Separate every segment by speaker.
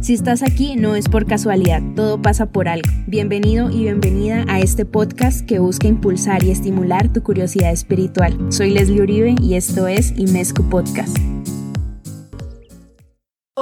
Speaker 1: Si estás aquí no es por casualidad, todo pasa por algo. Bienvenido y bienvenida a este podcast que busca impulsar y estimular tu curiosidad espiritual. Soy Leslie Uribe y esto es Imescu Podcast.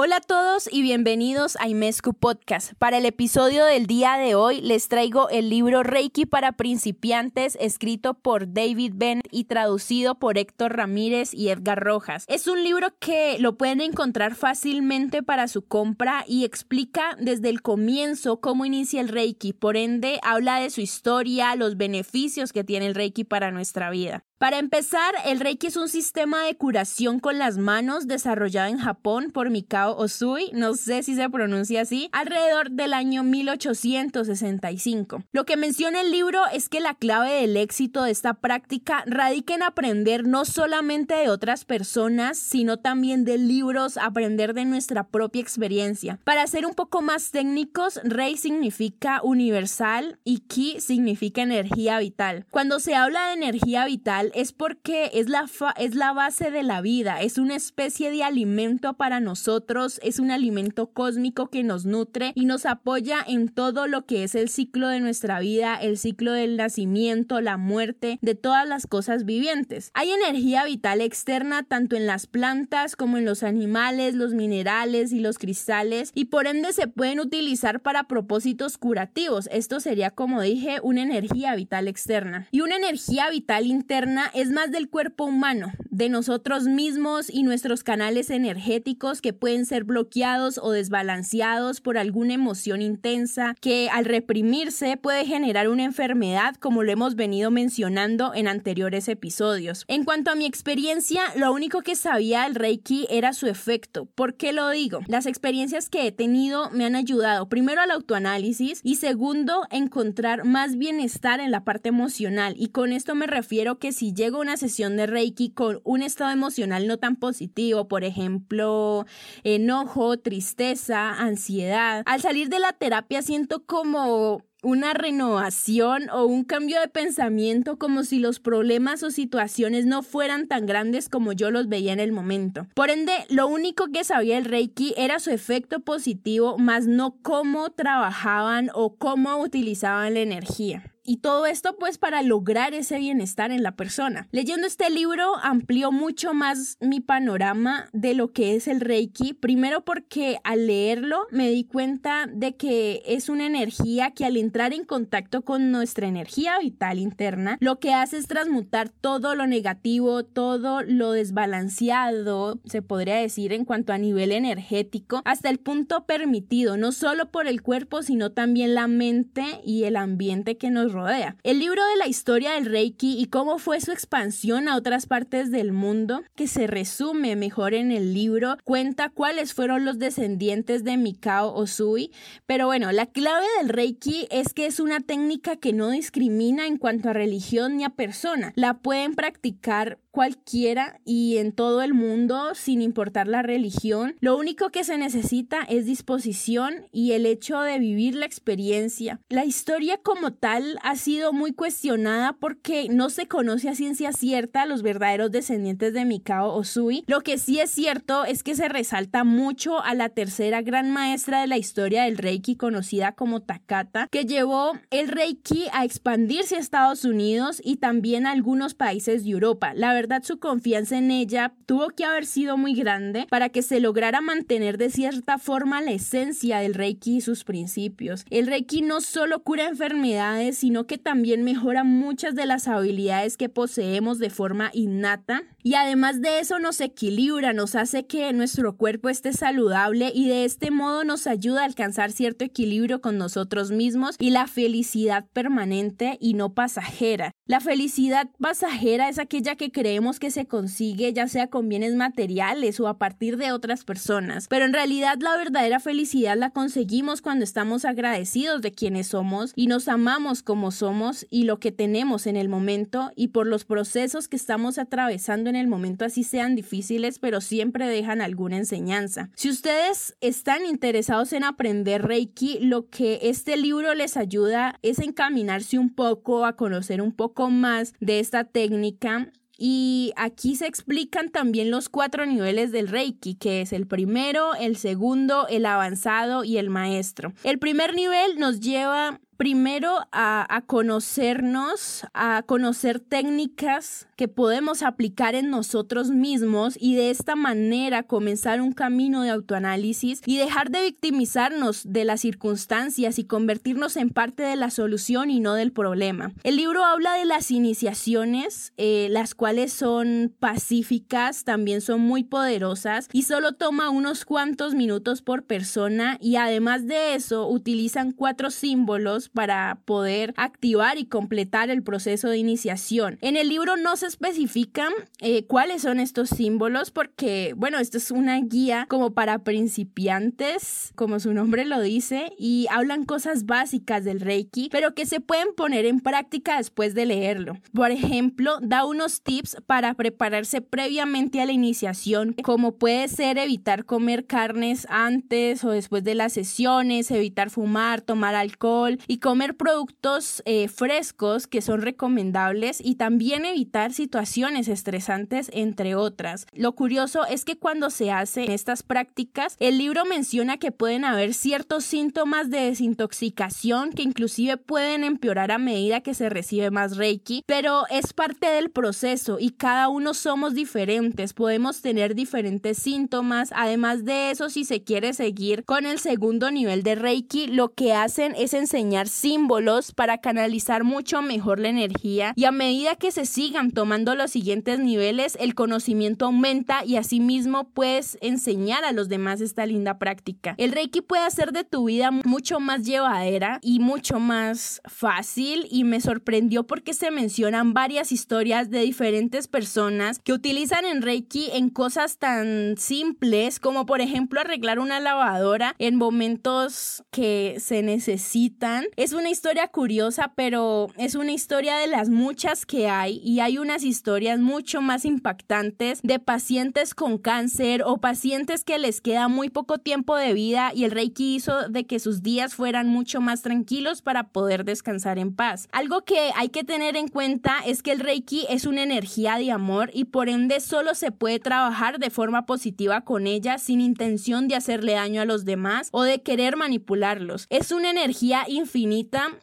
Speaker 1: Hola a todos y bienvenidos a Imescu Podcast. Para el episodio del día de hoy les traigo el libro Reiki para principiantes escrito por David Bennett y traducido por Héctor Ramírez y Edgar Rojas. Es un libro que lo pueden encontrar fácilmente para su compra y explica desde el comienzo cómo inicia el Reiki. Por ende, habla de su historia, los beneficios que tiene el Reiki para nuestra vida. Para empezar, el Reiki es un sistema de curación con las manos desarrollado en Japón por Mikao Osui, no sé si se pronuncia así, alrededor del año 1865. Lo que menciona el libro es que la clave del éxito de esta práctica radica en aprender no solamente de otras personas, sino también de libros, aprender de nuestra propia experiencia. Para ser un poco más técnicos, Rei significa universal y Ki significa energía vital. Cuando se habla de energía vital, es porque es la, es la base de la vida, es una especie de alimento para nosotros, es un alimento cósmico que nos nutre y nos apoya en todo lo que es el ciclo de nuestra vida, el ciclo del nacimiento, la muerte, de todas las cosas vivientes. Hay energía vital externa tanto en las plantas como en los animales, los minerales y los cristales y por ende se pueden utilizar para propósitos curativos. Esto sería como dije una energía vital externa. Y una energía vital interna es más del cuerpo humano, de nosotros mismos y nuestros canales energéticos que pueden ser bloqueados o desbalanceados por alguna emoción intensa que al reprimirse puede generar una enfermedad como lo hemos venido mencionando en anteriores episodios. En cuanto a mi experiencia, lo único que sabía del Reiki era su efecto. ¿Por qué lo digo? Las experiencias que he tenido me han ayudado primero al autoanálisis y segundo encontrar más bienestar en la parte emocional y con esto me refiero que si llego a una sesión de Reiki con un estado emocional no tan positivo, por ejemplo, enojo, tristeza, ansiedad, al salir de la terapia siento como una renovación o un cambio de pensamiento como si los problemas o situaciones no fueran tan grandes como yo los veía en el momento. Por ende, lo único que sabía el Reiki era su efecto positivo, más no cómo trabajaban o cómo utilizaban la energía. Y todo esto pues para lograr ese bienestar en la persona. Leyendo este libro amplió mucho más mi panorama de lo que es el Reiki. Primero porque al leerlo me di cuenta de que es una energía que al entrar en contacto con nuestra energía vital interna, lo que hace es transmutar todo lo negativo, todo lo desbalanceado, se podría decir en cuanto a nivel energético, hasta el punto permitido, no solo por el cuerpo, sino también la mente y el ambiente que nos rodea el libro de la historia del Reiki y cómo fue su expansión a otras partes del mundo, que se resume mejor en el libro, cuenta cuáles fueron los descendientes de Mikao Osui, pero bueno, la clave del Reiki es que es una técnica que no discrimina en cuanto a religión ni a persona. La pueden practicar cualquiera y en todo el mundo sin importar la religión. Lo único que se necesita es disposición y el hecho de vivir la experiencia. La historia como tal ha sido muy cuestionada porque no se conoce a ciencia cierta los verdaderos descendientes de Mikao Osui. Lo que sí es cierto es que se resalta mucho a la tercera gran maestra de la historia del Reiki conocida como Takata, que llevó el Reiki a expandirse a Estados Unidos y también a algunos países de Europa. La verdad su confianza en ella tuvo que haber sido muy grande para que se lograra mantener de cierta forma la esencia del Reiki y sus principios. El Reiki no solo cura enfermedades, sino que también mejora muchas de las habilidades que poseemos de forma innata y además de eso nos equilibra, nos hace que nuestro cuerpo esté saludable y de este modo nos ayuda a alcanzar cierto equilibrio con nosotros mismos y la felicidad permanente y no pasajera. La felicidad pasajera es aquella que creemos que se consigue ya sea con bienes materiales o a partir de otras personas, pero en realidad la verdadera felicidad la conseguimos cuando estamos agradecidos de quienes somos y nos amamos como somos y lo que tenemos en el momento y por los procesos que estamos atravesando en el momento así sean difíciles, pero siempre dejan alguna enseñanza. Si ustedes están interesados en aprender Reiki, lo que este libro les ayuda es encaminarse un poco a conocer un poco más de esta técnica y aquí se explican también los cuatro niveles del Reiki, que es el primero, el segundo, el avanzado y el maestro. El primer nivel nos lleva primero a, conocernos, a conocer técnicas que podemos aplicar en nosotros mismos y de esta manera comenzar un camino de autoanálisis y dejar de victimizarnos de las circunstancias y convertirnos en parte de la solución y no del problema. El libro habla de las iniciaciones, eh, las cuales son pacíficas, también son muy poderosas y solo toma unos cuantos minutos por persona y además de eso utilizan cuatro símbolos para poder activar y completar el proceso de iniciación. En el libro no se especifican eh, cuáles son estos símbolos porque, bueno, esto es una guía como para principiantes, como su nombre lo dice, y hablan cosas básicas del Reiki, pero que se pueden poner en práctica después de leerlo. Por ejemplo, da unos tips para prepararse previamente a la iniciación, como puede ser evitar comer carnes antes o después de las sesiones, evitar fumar, tomar alcohol y comer productos eh, frescos que son recomendables y también evitar situaciones estresantes, entre otras. Lo curioso es que cuando se hacen estas prácticas, el libro menciona que pueden haber ciertos síntomas de desintoxicación que inclusive pueden empeorar a medida que se recibe más Reiki, pero es parte del proceso y cada uno somos diferentes, podemos tener diferentes síntomas. Además de eso, si se quiere seguir con el segundo nivel de Reiki, lo que hacen es enseñar símbolos para canalizar mucho mejor la energía y a medida que se sigan tomando los siguientes niveles, el conocimiento aumenta y asimismo puedes enseñar a los demás esta linda práctica. El Reiki puede hacer de tu vida mucho más llevadera y mucho más fácil y me sorprendió porque se mencionan varias historias de diferentes personas que utilizan en Reiki en cosas tan simples como por ejemplo arreglar una lavadora en momentos que se necesitan. Es una historia curiosa, pero es una historia de las muchas que hay y hay unas historias mucho más impactantes de pacientes con cáncer o pacientes que les queda muy poco tiempo de vida y el Reiki hizo de que sus días fueran mucho más tranquilos para poder descansar en paz. Algo que hay que tener en cuenta es que el Reiki es una energía de amor y por ende solo se puede trabajar de forma positiva con ella sin intención de hacerle daño a los demás o de querer manipularlos. Es una energía infinita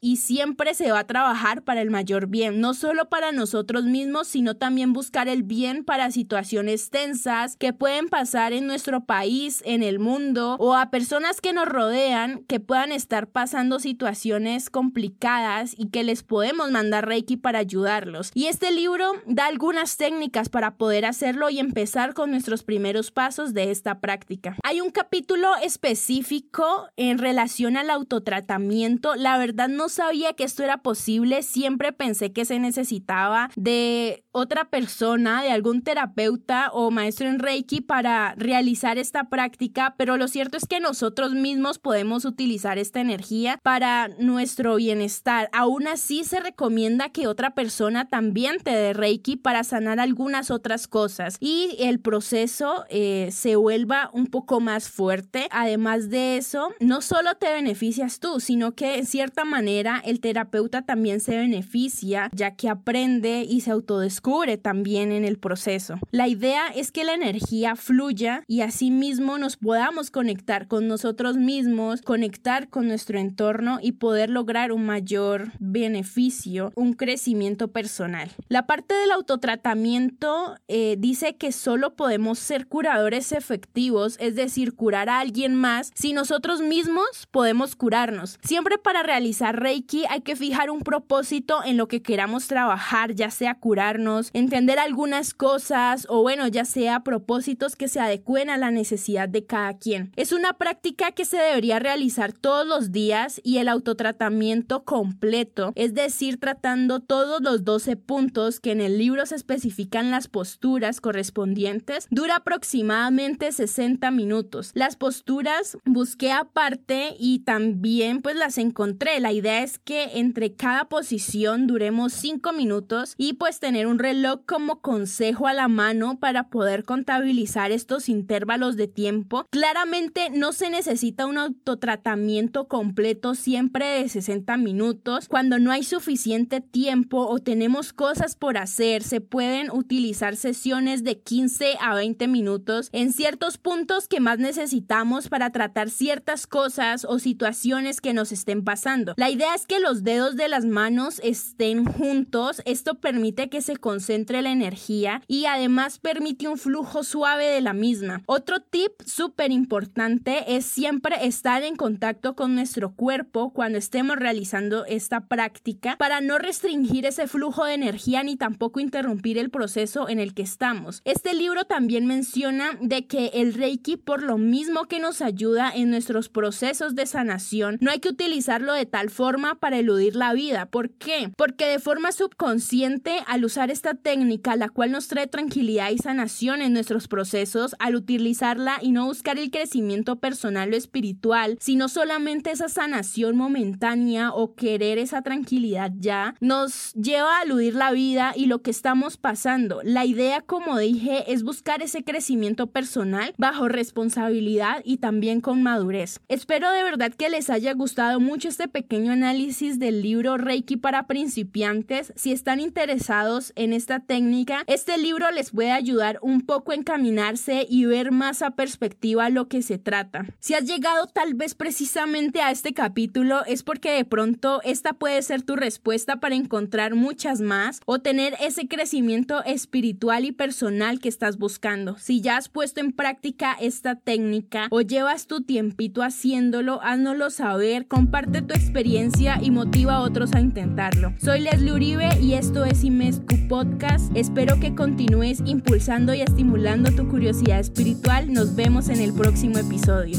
Speaker 1: y siempre se va a trabajar para el mayor bien, no solo para nosotros mismos, sino también buscar el bien para situaciones tensas que pueden pasar en nuestro país, en el mundo o a personas que nos rodean que puedan estar pasando situaciones complicadas y que les podemos mandar Reiki para ayudarlos. Y este libro da algunas técnicas para poder hacerlo y empezar con nuestros primeros pasos de esta práctica. Hay un capítulo específico en relación al autotratamiento. La verdad no sabía que esto era posible, siempre pensé que se necesitaba de otra persona, de algún terapeuta o maestro en Reiki para realizar esta práctica, pero lo cierto es que nosotros mismos podemos utilizar esta energía para nuestro bienestar. Aún así se recomienda que otra persona también te dé Reiki para sanar algunas otras cosas y el proceso eh, se vuelva un poco más fuerte. Además de eso, no solo te beneficias tú, sino que cierta manera el terapeuta también se beneficia ya que aprende y se autodescubre también en el proceso. La idea es que la energía fluya y asimismo nos podamos conectar con nosotros mismos, conectar con nuestro entorno y poder lograr un mayor beneficio, un crecimiento personal. La parte del autotratamiento eh, dice que solo podemos ser curadores efectivos, es decir, curar a alguien más si nosotros mismos podemos curarnos. Siempre para realizar Reiki hay que fijar un propósito en lo que queramos trabajar, ya sea curarnos, entender algunas cosas o bueno, ya sea propósitos que se adecuen a la necesidad de cada quien. Es una práctica que se debería realizar todos los días y el autotratamiento completo, es decir, tratando todos los 12 puntos que en el libro se especifican las posturas correspondientes, dura aproximadamente 60 minutos. Las posturas busqué aparte y también pues las encontré La idea es que entre cada posición duremos 5 minutos y pues tener un reloj como consejo a la mano para poder contabilizar estos intervalos de tiempo. Claramente no se necesita un autotratamiento completo siempre de 60 minutos. Cuando no hay suficiente tiempo o tenemos cosas por hacer, se pueden utilizar sesiones de 15 a 20 minutos en ciertos puntos que más necesitamos para tratar ciertas cosas o situaciones que nos estén pasando. La idea es que los dedos de las manos estén juntos. Esto permite que se concentre la energía y además permite un flujo suave de la misma. Otro tip súper importante es siempre estar en contacto con nuestro cuerpo cuando estemos realizando esta práctica para no restringir ese flujo de energía ni tampoco interrumpir el proceso en el que estamos. Este libro también menciona de que el Reiki por lo mismo que nos ayuda en nuestros procesos de sanación, no hay que utilizarlo de tal forma para eludir la vida. ¿Por qué? Porque de forma subconsciente, al usar esta técnica, la cual nos trae tranquilidad y sanación en nuestros procesos, al utilizarla y no buscar el crecimiento personal o espiritual, sino solamente esa sanación momentánea o querer esa tranquilidad ya, nos lleva a eludir la vida y lo que estamos pasando. La idea, como dije, es buscar ese crecimiento personal bajo responsabilidad y también con madurez. Espero de verdad que les haya gustado mucho este pequeño análisis del libro Reiki para principiantes. Si están interesados en esta técnica, este libro les puede ayudar un poco a encaminarse y ver más a perspectiva lo que se trata. Si has llegado tal vez precisamente a este capítulo es porque de pronto esta puede ser tu respuesta para encontrar muchas más o tener ese crecimiento espiritual y personal que estás buscando. Si ya has puesto en práctica esta técnica o llevas tu tiempito haciéndolo, háznoslo saber, comparte tu experiencia y motiva a otros a intentarlo. Soy Leslie Uribe y esto es Imescu Podcast. Espero que continúes impulsando y estimulando tu curiosidad espiritual. Nos vemos en el próximo episodio.